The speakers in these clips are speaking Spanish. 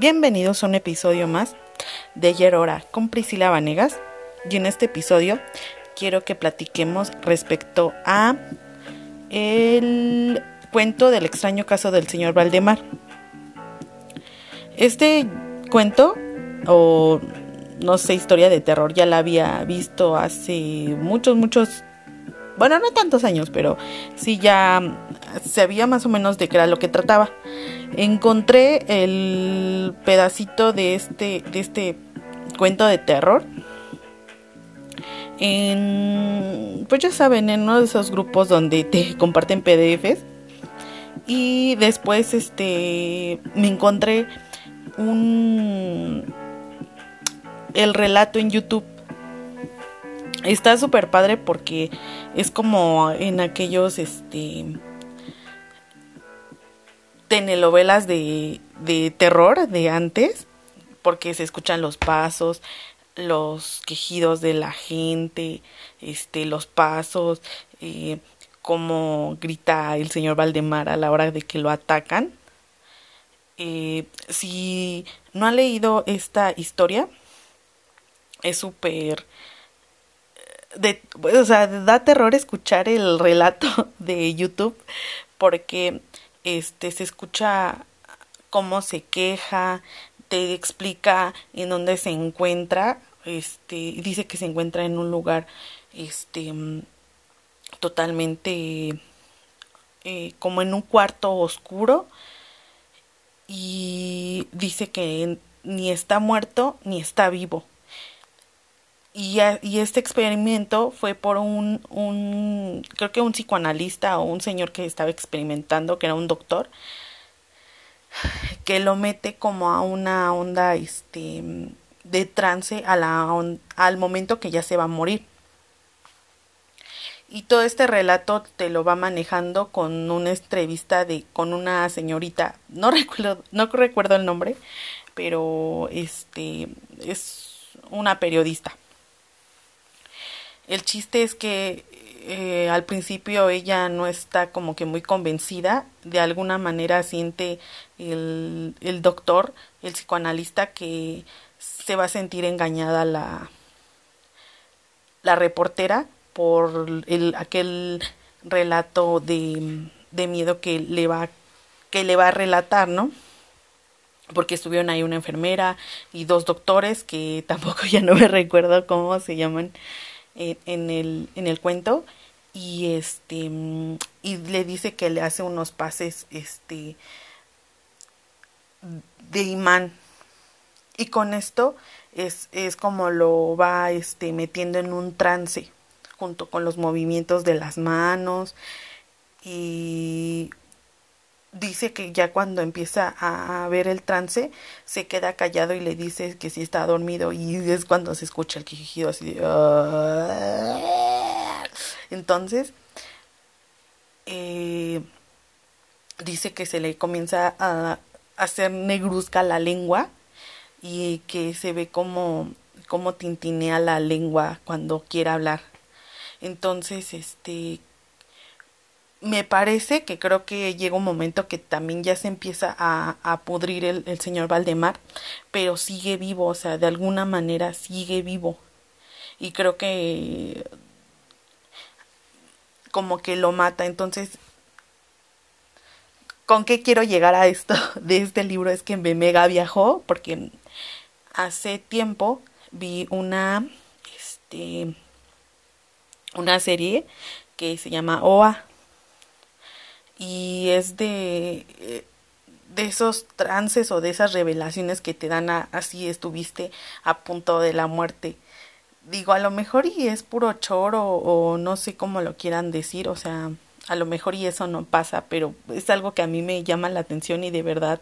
Bienvenidos a un episodio más de Ayer Hora con Priscila Vanegas. Y en este episodio quiero que platiquemos respecto a el cuento del extraño caso del señor Valdemar. Este cuento, o no sé, historia de terror, ya la había visto hace muchos, muchos, bueno, no tantos años, pero sí ya sabía más o menos de qué era lo que trataba. Encontré el pedacito de este, de este cuento de terror en, pues ya saben, en uno de esos grupos donde te comparten PDFs. Y después, este, me encontré un, el relato en YouTube. Está súper padre porque es como en aquellos, este, telenovelas de, de terror de antes, porque se escuchan los pasos, los quejidos de la gente, este, los pasos, eh, cómo grita el señor Valdemar a la hora de que lo atacan. Eh, si no ha leído esta historia, es súper... De, o sea, da terror escuchar el relato de YouTube porque este se escucha cómo se queja, te explica en dónde se encuentra, este, dice que se encuentra en un lugar, este, totalmente eh, como en un cuarto oscuro y dice que ni está muerto ni está vivo. Y, y, este experimento fue por un, un, creo que un psicoanalista o un señor que estaba experimentando, que era un doctor, que lo mete como a una onda este de trance a la al momento que ya se va a morir. Y todo este relato te lo va manejando con una entrevista de con una señorita, no recuerdo no recuerdo el nombre, pero este es una periodista. El chiste es que eh, al principio ella no está como que muy convencida, de alguna manera siente el, el doctor, el psicoanalista, que se va a sentir engañada la, la reportera por el, aquel relato de, de miedo que le va que le va a relatar, ¿no? Porque estuvieron ahí una enfermera y dos doctores que tampoco ya no me recuerdo cómo se llaman en, el, en el cuento y este y le dice que le hace unos pases este de imán. Y con esto es, es como lo va este metiendo en un trance junto con los movimientos de las manos y dice que ya cuando empieza a ver el trance se queda callado y le dice que si está dormido y es cuando se escucha el quejido así de ah". entonces eh, dice que se le comienza a hacer negruzca la lengua y que se ve como como tintinea la lengua cuando quiere hablar entonces este me parece que creo que llega un momento que también ya se empieza a, a pudrir el, el, señor Valdemar, pero sigue vivo, o sea, de alguna manera sigue vivo. Y creo que como que lo mata. Entonces, ¿con qué quiero llegar a esto de este libro? Es que me mega viajó, porque hace tiempo vi una, este, una serie que se llama OA y es de de esos trances o de esas revelaciones que te dan a, así estuviste a punto de la muerte. Digo, a lo mejor y es puro choro o no sé cómo lo quieran decir, o sea, a lo mejor y eso no pasa, pero es algo que a mí me llama la atención y de verdad,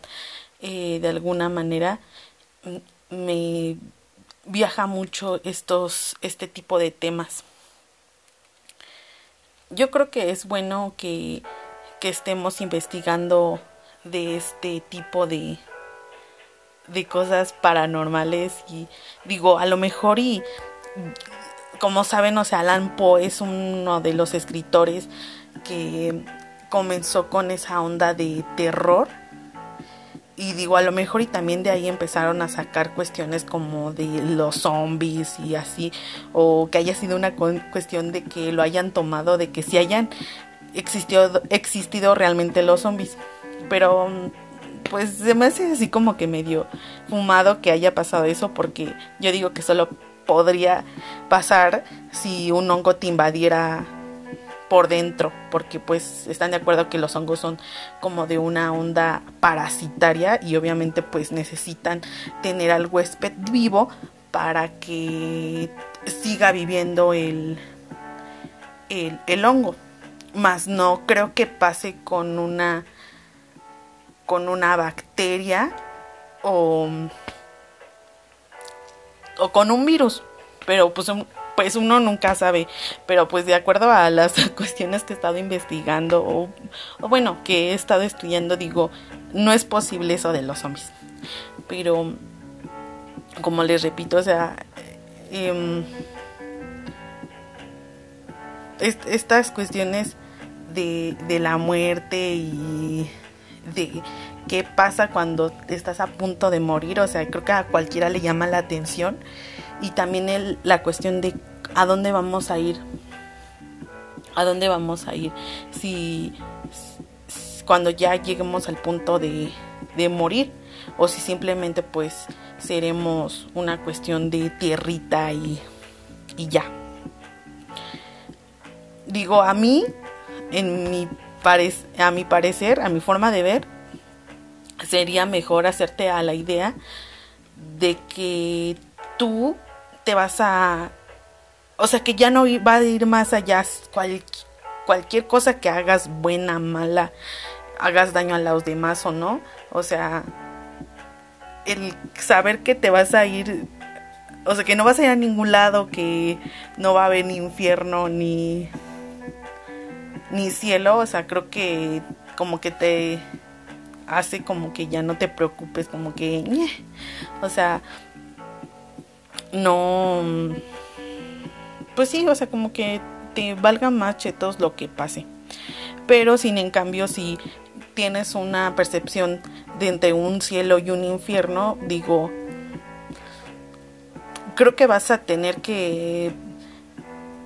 eh, de alguna manera, me viaja mucho estos, este tipo de temas. Yo creo que es bueno que que estemos investigando de este tipo de de cosas paranormales y digo a lo mejor y como saben o sea Alan Poe es uno de los escritores que comenzó con esa onda de terror y digo, a lo mejor y también de ahí empezaron a sacar cuestiones como de los zombies y así, o que haya sido una cuestión de que lo hayan tomado, de que si hayan existido, existido realmente los zombies. Pero pues se me hace así como que medio fumado que haya pasado eso, porque yo digo que solo podría pasar si un hongo te invadiera por dentro, porque pues están de acuerdo que los hongos son como de una onda parasitaria y obviamente pues necesitan tener al huésped vivo para que siga viviendo el, el, el hongo. Más no creo que pase con una con una bacteria o, o con un virus. Pero pues pues uno nunca sabe, pero pues de acuerdo a las cuestiones que he estado investigando o, bueno, que he estado estudiando, digo, no es posible eso de los zombies. Pero, como les repito, o sea, em, estas cuestiones de, la muerte y de qué pasa cuando estás a punto de morir, o sea, creo que a cualquiera le llama la atención y también el, la cuestión de a dónde vamos a ir. A dónde vamos a ir. Si, cuando ya lleguemos al punto de, de morir o si simplemente pues seremos una cuestión de tierrita y, y ya. Digo, a mí, en mi a mi parecer, a mi forma de ver, sería mejor hacerte a la idea de que tú te vas a... O sea, que ya no va a ir más allá. cualquier cosa que hagas, buena, mala, hagas daño a los demás o no. O sea, el saber que te vas a ir... O sea, que no vas a ir a ningún lado, que no va a haber ni infierno, ni... Ni cielo. O sea, creo que como que te hace como que ya no te preocupes, como que... O sea, no, pues sí, o sea, como que te valga más chetos lo que pase. Pero sin en cambio, si tienes una percepción de entre un cielo y un infierno, digo, creo que vas a tener que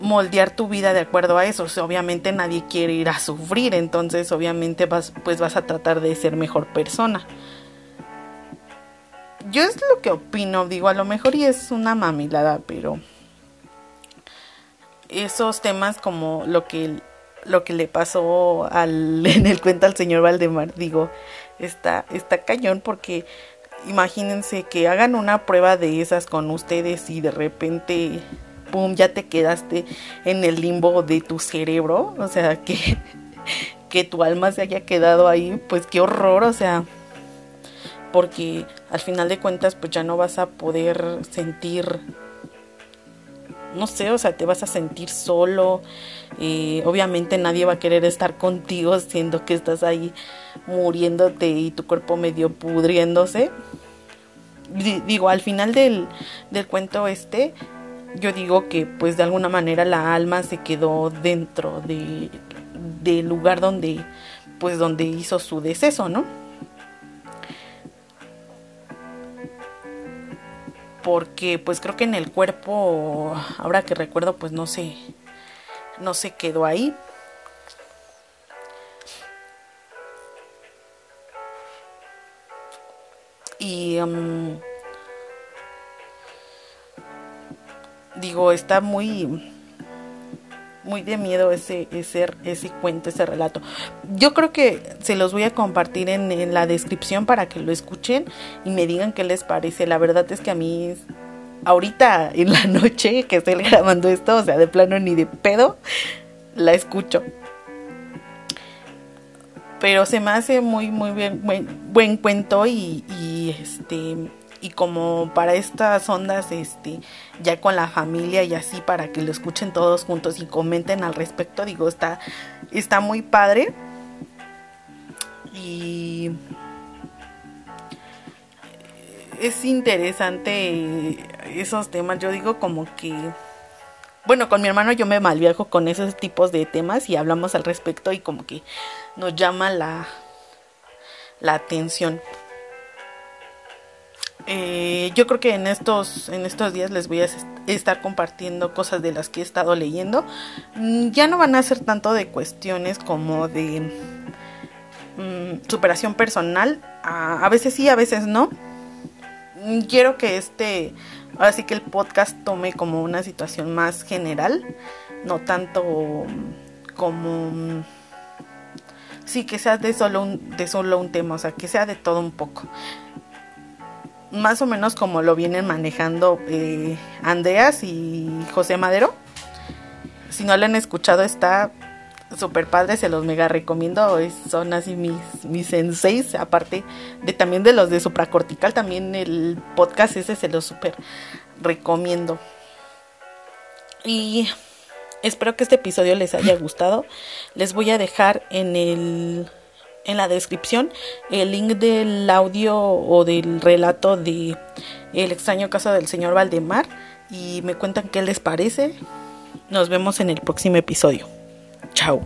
moldear tu vida de acuerdo a eso. obviamente nadie quiere ir a sufrir, entonces obviamente vas, pues vas a tratar de ser mejor persona yo es lo que opino, digo, a lo mejor y es una mamilada, pero esos temas como lo que lo que le pasó al en el cuento al señor Valdemar, digo, está está cañón porque imagínense que hagan una prueba de esas con ustedes y de repente pum, ya te quedaste en el limbo de tu cerebro, o sea, que que tu alma se haya quedado ahí, pues qué horror, o sea, porque al final de cuentas pues ya no vas a poder sentir no sé, o sea, te vas a sentir solo. Eh, obviamente nadie va a querer estar contigo siendo que estás ahí muriéndote y tu cuerpo medio pudriéndose. digo, al final del, del cuento este, yo digo que pues de alguna manera la alma se quedó dentro de del lugar donde pues donde hizo su deceso, ¿no? porque pues creo que en el cuerpo, ahora que recuerdo, pues no se, no se quedó ahí. Está muy muy de miedo ese, ese, ese cuento, ese relato. Yo creo que se los voy a compartir en, la descripción para que lo escuchen y me digan qué les parece. La verdad es que a mí, ahorita en la noche que estoy grabando esto, o sea, de plano ni de pedo, la escucho. Pero se me hace muy, muy bien, buen, buen cuento y este y como para estas ondas, este, ya con la familia y así, para que lo escuchen todos juntos y comenten al respecto, digo, está, está muy padre. Y es interesante esos temas, yo digo como que bueno, con mi hermano yo me malviajo con esos tipos de temas y hablamos al respecto y como que nos llama la, la atención. Eh, yo creo que en estos, en estos días les voy a estar compartiendo cosas de las que he estado leyendo. Mm, ya no van a ser tanto de cuestiones como de mm, superación personal. A, veces sí, a veces no. Mm, quiero que este, ahora sí que el podcast tome como una situación más general, no tanto como sí que sea de solo de solo un tema, o sea, que sea de todo un poco más o menos como lo vienen manejando eh, Andreas y José Madero. Si no lo han escuchado, está súper padre, se los mega recomiendo. son así mis, mis senseis, aparte de también de los de supracortical, también el podcast ese se los súper recomiendo. Y espero que este episodio les haya gustado. Les voy a dejar en el en la descripción el link del audio o del relato de El extraño caso del señor Valdemar y me cuentan qué les parece. Nos vemos en el próximo episodio. Chao.